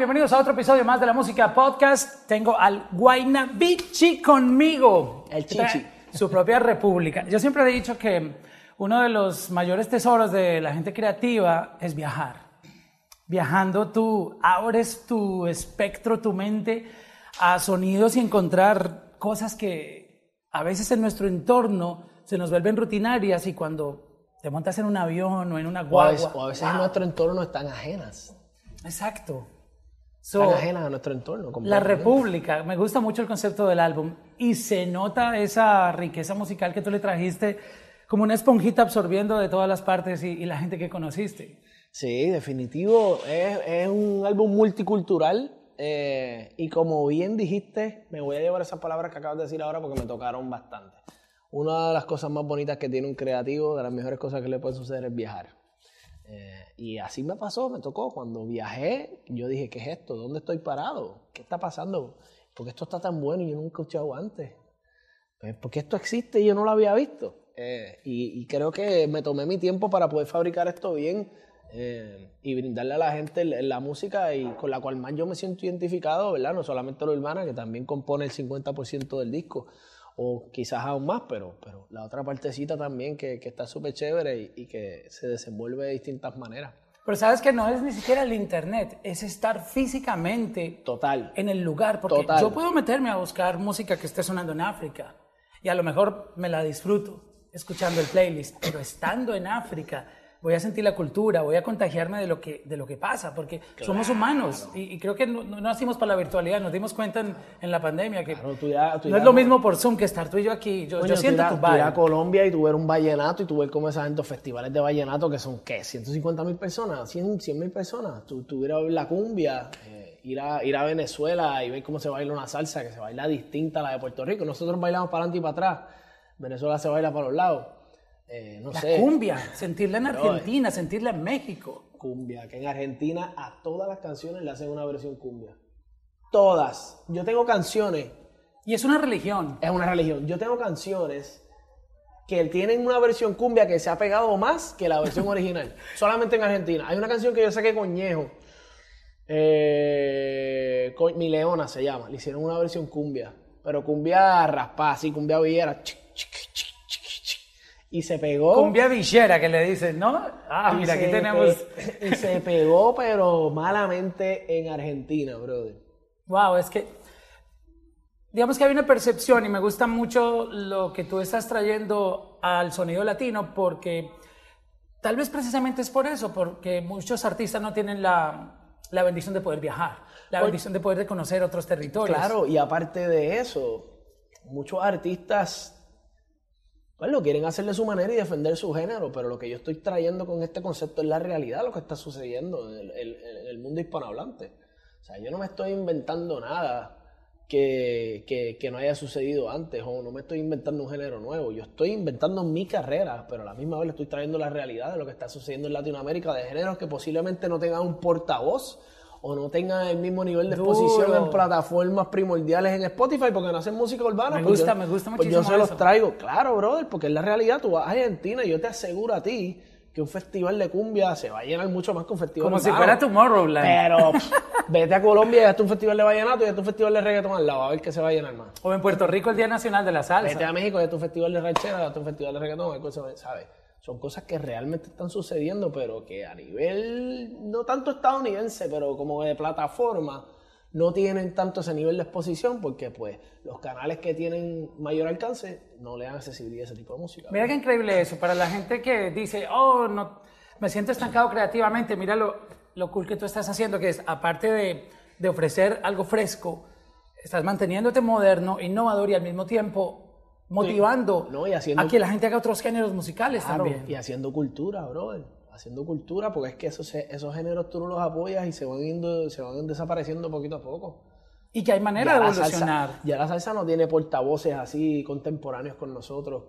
bienvenidos a otro episodio más de la Música Podcast. Tengo al Guaynabichi conmigo. El Chichi. Su propia república. Yo siempre he dicho que uno de los mayores tesoros de la gente creativa es viajar. Viajando tú abres tu espectro, tu mente a sonidos y encontrar cosas que a veces en nuestro entorno se nos vuelven rutinarias y cuando te montas en un avión o en una O a guagua. veces, o a veces en nuestro entorno están ajenas. Exacto. So, Están ajenas a nuestro entorno. La. República, me gusta mucho el concepto del álbum y se nota esa riqueza musical que tú le trajiste como una esponjita absorbiendo de todas las partes y, y la gente que conociste. Sí, definitivo. Es, es un álbum multicultural. eh, y como bien dijiste, me voy a llevar esas palabras que acabas de decir ahora porque me tocaron bastante. Una de las cosas más bonitas que tiene un creativo, de las mejores cosas que le puede suceder es viajar. Eh, y así me pasó, me tocó. Cuando viajé, yo dije, ¿qué es esto? ¿Dónde estoy parado? ¿Qué está pasando? ¿Por qué esto está tan bueno y yo nunca he escuchado antes? Pues porque esto existe y yo no lo había visto. Eh, y, y creo que me tomé mi tiempo para poder fabricar esto bien eh, y brindarle a la gente la música y con la cual más yo me siento identificado, ¿verdad? No solamente lo urbana, que también compone el 50% del disco, o quizás aún más, pero, pero la otra partecita también que, que está súper chévere y, y que se desenvuelve de distintas maneras. Pero sabes que no es ni siquiera el internet, es estar físicamente Total. en el lugar, porque Total. yo puedo meterme a buscar música que esté sonando en África y a lo mejor me la disfruto escuchando el playlist, pero estando en África voy a sentir la cultura, voy a contagiarme de lo que, de lo que pasa, porque somos humanos y, y creo que no, no nacimos para la virtualidad, nos dimos cuenta en, en la pandemia que Claro, tú ya- tú no ya es lo mismo por Zoom que estar tú y yo aquí, yo, siento tú tu ir a- tú a. Colombia y tú ver un vallenato y tú ver cómo esa gente, festivales de vallenato que son, ¿qué? 150 mil personas, 100 mil personas. Tú, tú ir a ver la cumbia, eh, ir, a, ir a Venezuela y ver cómo se baila una salsa que se baila distinta a la de Puerto Rico. Nosotros bailamos para adelante y para atrás. Venezuela se baila para los lados. Eh, no La sé. cumbia, sentirla en Argentina, sentirla en México. Cumbia, que en Argentina a todas las canciones le hacen una versión cumbia. Todas. Yo tengo canciones Y es una religión. es una religión. Yo tengo canciones que tienen una versión cumbia que se ha pegado más que la versión original. Solamente en Argentina. Hay una canción que yo saqué con Ñejo. Eh, con- Mi Leona se llama. Le hicieron una versión cumbia. Pero cumbia raspada, así, cumbia villera. chic, chic, chic. Y se pegó. Cumbia villera que le dicen, ¿no? Ah, mira, aquí tenemos... pe- y se pegó, pero malamente en Argentina, brother. Wow, es que... Digamos que hay una percepción y me gusta mucho lo que tú estás trayendo al sonido latino porque tal vez precisamente es por eso, porque muchos artistas no tienen la, la bendición de poder viajar, la bendición de poder conocer otros territorios. Claro, y aparte de eso, muchos artistas pues, lo quieren hacer de su manera y defender su género, pero lo que yo estoy trayendo con este concepto es la realidad, lo que está sucediendo en el, el- en el mundo hispanohablante. O sea, yo no me estoy inventando nada que, que- que no haya sucedido antes o no me estoy inventando un género nuevo. Yo estoy inventando mi carrera, pero a la misma vez le estoy trayendo la realidad de lo que está sucediendo en Latinoamérica, de géneros que posiblemente no tengan un portavoz o no tengan el mismo nivel de exposición en plataformas primordiales en Spotify porque no hacen música urbana. Me pues gusta, yo- me gusta pues yo muchísimo se los traigo, claro, brother, porque es la realidad. Tú vas a Argentina y yo te aseguro a ti que un festival de cumbia se va a llenar mucho más que un festival Como si urbano. fuera Tomorrowland. Pero pff, vete a Colombia y hazte un festival de vallenato y hazte un festival de reggaetón al lado, a ver qué se va a llenar más. O en Puerto Rico el Día Nacional de la Salsa. Vete a México y hazte un festival de ranchera, hazte un festival de reggaetón, a ver qué se va- ¿sabes? Son cosas que realmente están sucediendo, pero que a nivel, no tanto estadounidense, pero como de plataforma, no tienen tanto ese nivel de exposición porque pues los canales que tienen mayor alcance no le dan accesibilidad a ese tipo de música. Mira qué increíble eso. Para la gente que dice, oh, no, me siento estancado creativamente, mira lo, lo cool que tú estás haciendo, que es, aparte de, de ofrecer algo fresco, estás manteniéndote moderno, innovador y al mismo tiempo motivando No, y haciendo- a que la gente haga otros géneros musicales Claro, también. y haciendo cultura, brother. Haciendo cultura, porque es que esos, esos géneros tú no los apoyas y se van, yendo, se van desapareciendo poquito a poco. Y que hay manera Ya de la salsa- evolucionar. ya la salsa no tiene portavoces así contemporáneos con nosotros,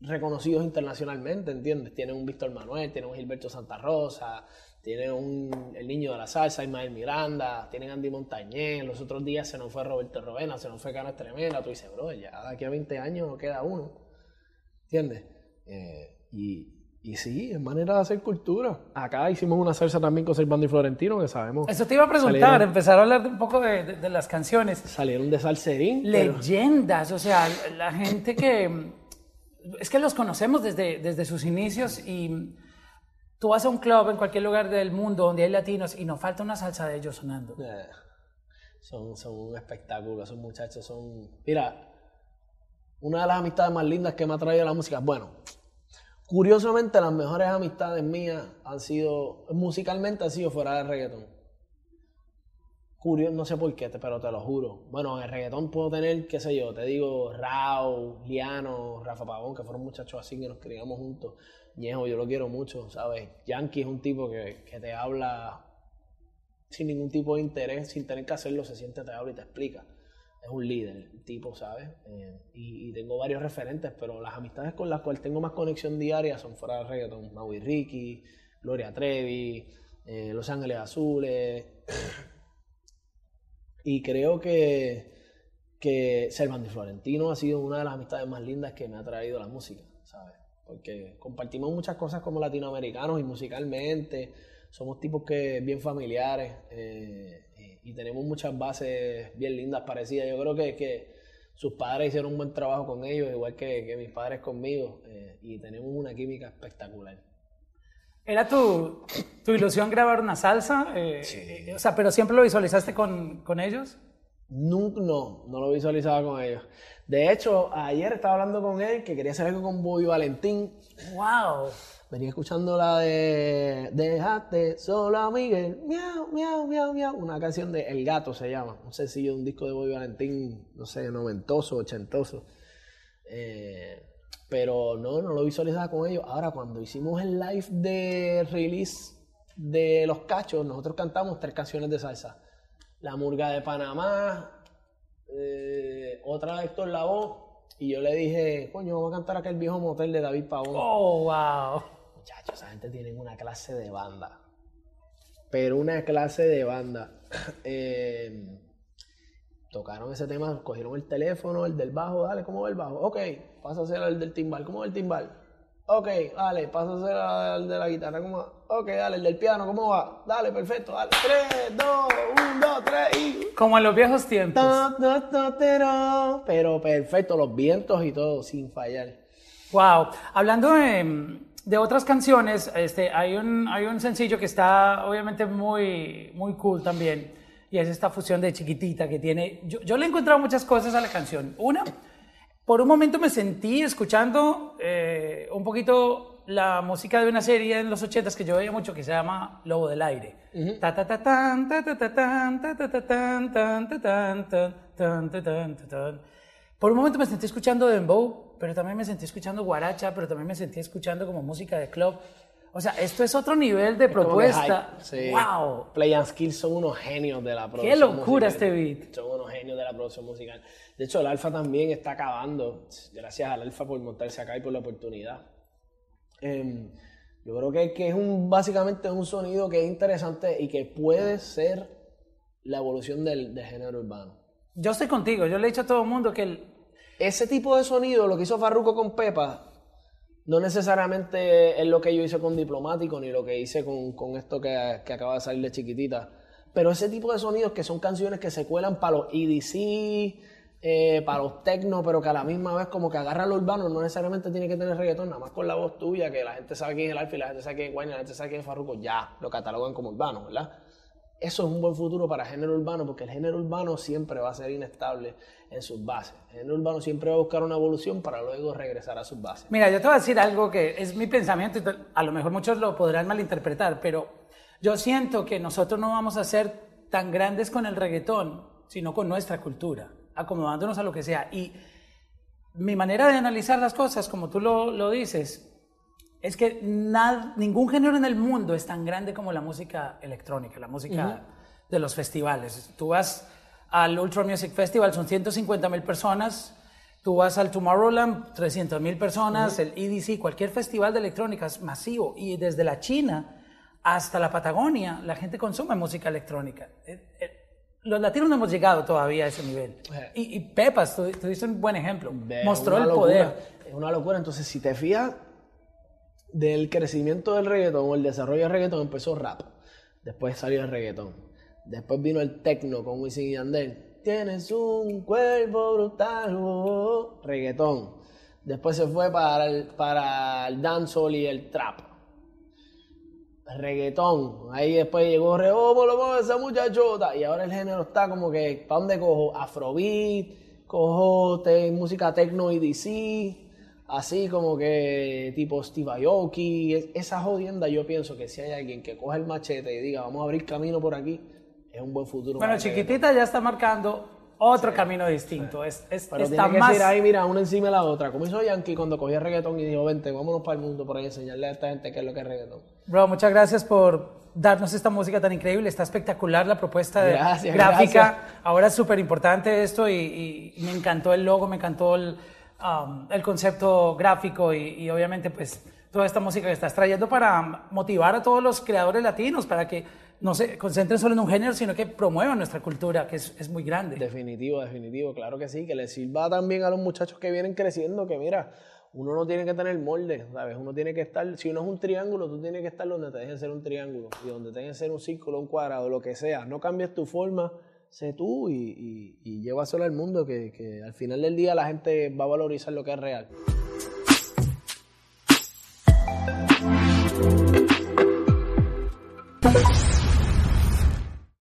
reconocidos internacionalmente, ¿entiendes? Tiene un Víctor Manuel, tiene un Gilberto Santa Rosa, tiene un El Niño de la Salsa, Ismael Miranda, tienen Andy Montañez, los otros días se nos fue Roberto Rovena, se nos fue Cano Tremenda, tú dices, bro, ya de aquí a 20 años no queda uno, ¿entiendes? Eh, y, y sí, es manera de hacer cultura. Acá hicimos una salsa también con Servando y Florentino, que sabemos. Eso te iba a preguntar, empezar a hablar un poco de, de, las canciones. Salieron de Salserín. Leyendas, o sea, la gente que... Es que los conocemos desde, desde sus inicios y tú vas a un club en cualquier lugar del mundo donde hay latinos y no falta una salsa de ellos sonando. Eh, son, son un espectáculo, esos muchachos son... Mira, una de las amistades más lindas que me ha traído la música, bueno, curiosamente las mejores amistades mías han sido, musicalmente han sido fuera del reggaetón. Curioso, no sé por qué, pero te lo juro. Bueno, en el reggaetón puedo tener, qué sé yo, te digo, Rao, Liano, Rafa Pavón, que fueron muchachos así que nos criamos juntos. Ñejo, yo lo quiero mucho, ¿sabes? Yankee es un tipo que, que te habla sin ningún tipo de interés, sin tener que hacerlo, se siente, te habla y te explica es un líder, tipo, ¿sabes? Eh, y, tengo varios referentes, pero las amistades con las cuales tengo más conexión diaria son fuera del reggaeton. Maui Ricky, Gloria Trevi, eh, Los Ángeles Azules. Y creo que, que Florentino ha sido una de las amistades más lindas que me ha traído la música, ¿sabes? Porque compartimos muchas cosas como latinoamericanos y musicalmente. Somos tipos que bien familiares. Eh, y tenemos muchas bases bien lindas, parecidas. Yo creo que, que sus padres hicieron un buen trabajo con ellos, igual que, que mis padres conmigo, eh, y tenemos una química espectacular. ¿Era tu, tu ilusión grabar una salsa? Eh, sí. Eh, o sea, ¿pero siempre lo visualizaste con, con ellos? Nunca, no, no lo visualizaba con ellos. De hecho, ayer estaba hablando con él que quería hacer algo con Bobby Valentín. ¡Wow! Venía escuchando la de Dejaste solo a Miguel, miau, miau, miau, miau. Una canción de El Gato se llama, un sencillo de un disco de Bobby Valentín, no sé, noventoso, ochentoso. Eh, pero no, no lo visualizaba con ellos. Ahora, cuando hicimos el live de release de Los Cachos, nosotros cantamos tres canciones de salsa. La Murga de Panamá, eh, otra de Héctor Lavoe, y yo le dije, coño, vamos a cantar aquel viejo motel de David Pavón. Oh, wow muchachos, esa gente tiene una clase de banda. Pero una clase de banda. Eh, tocaron ese tema, cogieron el teléfono, el del bajo, dale, ¿cómo va el bajo? Ok, pasa a ser el del timbal, ¿cómo va el timbal? Ok, dale, pasa a ser el de la guitarra, ¿cómo va? Ok, dale, el del piano, ¿cómo va? Dale, perfecto, dale. 3, 2, 1, 2, 3 y... Como en los viejos tiempos. Pero perfecto, los vientos y todo, sin fallar. Wow, hablando de de otras canciones, este, hay, un, hay un sencillo que está obviamente muy, muy cool también, y es esta fusión de chiquitita que tiene. Yo, yo le he encontrado muchas cosas a la canción. Una, por un momento me sentí escuchando eh, un poquito la música de una serie en los ochentas que yo veía mucho que se llama Lobo del Aire. Por un momento me sentí escuchando Dembow pero también me sentí escuchando guaracha, pero también me sentí escuchando como música de club. O sea, esto es otro nivel de propuesta. ¡Wow! Play and Skills son unos genios de la producción. ¡Qué locura este beat! Son unos genios de la producción musical. De hecho, el Alfa también está acabando. Gracias al Alfa por montarse acá y por la oportunidad. Em, yo creo que, que es un, básicamente un sonido que es interesante y que puede ser la evolución del, del género urbano. Yo estoy contigo. Yo le he dicho a todo el mundo que el, ese tipo de sonido, lo que hizo Farruko con Pepa, no necesariamente es lo que yo hice con Diplomático ni lo que hice con, esto que, acaba de salir de chiquitita. Pero ese tipo de sonidos que son canciones que se cuelan para los EDC, eh, para los techno, pero que a la misma vez como que agarra lo urbano, no necesariamente tiene que tener reggaetón, nada más con la voz tuya, que la gente sabe quién es el Alfa la gente sabe quién es Wayne, la gente sabe quién es Farruko, ya lo catalogan como urbano, ¿verdad? Eso es un buen futuro para el género urbano porque el género urbano siempre va a ser inestable en sus bases. El género urbano siempre va a buscar una evolución para luego regresar a sus bases. Mira, yo te voy a decir algo que es mi pensamiento y a lo mejor muchos lo podrán malinterpretar, pero yo siento que nosotros no vamos a ser tan grandes con el reggaetón, sino con nuestra cultura, acomodándonos a lo que sea. Y mi manera de analizar las cosas, como tú lo, lo dices, es que ningún género en el mundo es tan grande como la música electrónica, la música de los festivales. Tú vas al Ultra Music Festival, son 150 mil personas. Tú vas al Tomorrowland, 300 mil personas, el EDC, cualquier festival de electrónica es masivo. Y desde la China hasta la Patagonia, la gente consume música electrónica. Eh, eh, los latinos no hemos llegado todavía a ese nivel. Eh. Y, Pepas, tú, diste un buen ejemplo. Mostró el poder. Es una locura. Entonces, si te fijas, del crecimiento del reggaetón o el desarrollo del reggaetón empezó rap. Después salió el reggaetón. Después vino el techno con Wisin y Yandel. Tienes un cuerpo brutal, oh, oh, reggaetón. Después se fue para el, para el dancehall y el trap. Reggaetón. Ahí después llegó re, oh, lo esa muchachota. Y ahora el género está como que, ¿para dónde cojo? Afrobeat, cojo música techno y DC así como que tipo Steve Aoki, esa jodienda yo pienso que si hay alguien que coge el machete y diga vamos a abrir camino por aquí, es un buen futuro. Bueno, Chiquitita ya está marcando otro camino distinto. Es, es, Pero está tiene que más... ahí, mira, una encima de la otra. Como hizo Yankee cuando cogía reggaetón y dijo, vente, vámonos para el mundo por ahí enseñarle a esta gente qué es lo que es reggaetón. Bro, muchas gracias por darnos esta música tan increíble. Está espectacular la propuesta de gráfica. Ahora es súper importante esto y, y me encantó el logo, me encantó el Um, el concepto gráfico y, obviamente pues toda esta música que estás trayendo para motivar a todos los creadores latinos para que no se concentren solo en un género, sino que promuevan nuestra cultura, que es, muy grande. Definitivo, definitivo, claro que sí, que les sirva también a los muchachos que vienen creciendo, que mira, uno no tiene que tener molde, ¿sabes? Uno tiene que estar, si uno es un triángulo, tú tienes que estar donde te dejen ser un triángulo, y donde te dejen ser un círculo, un cuadrado, lo que sea, no cambies tu forma, sé tú y, y, y solo al mundo, que, que al final del día la gente va a valorizar lo que es real.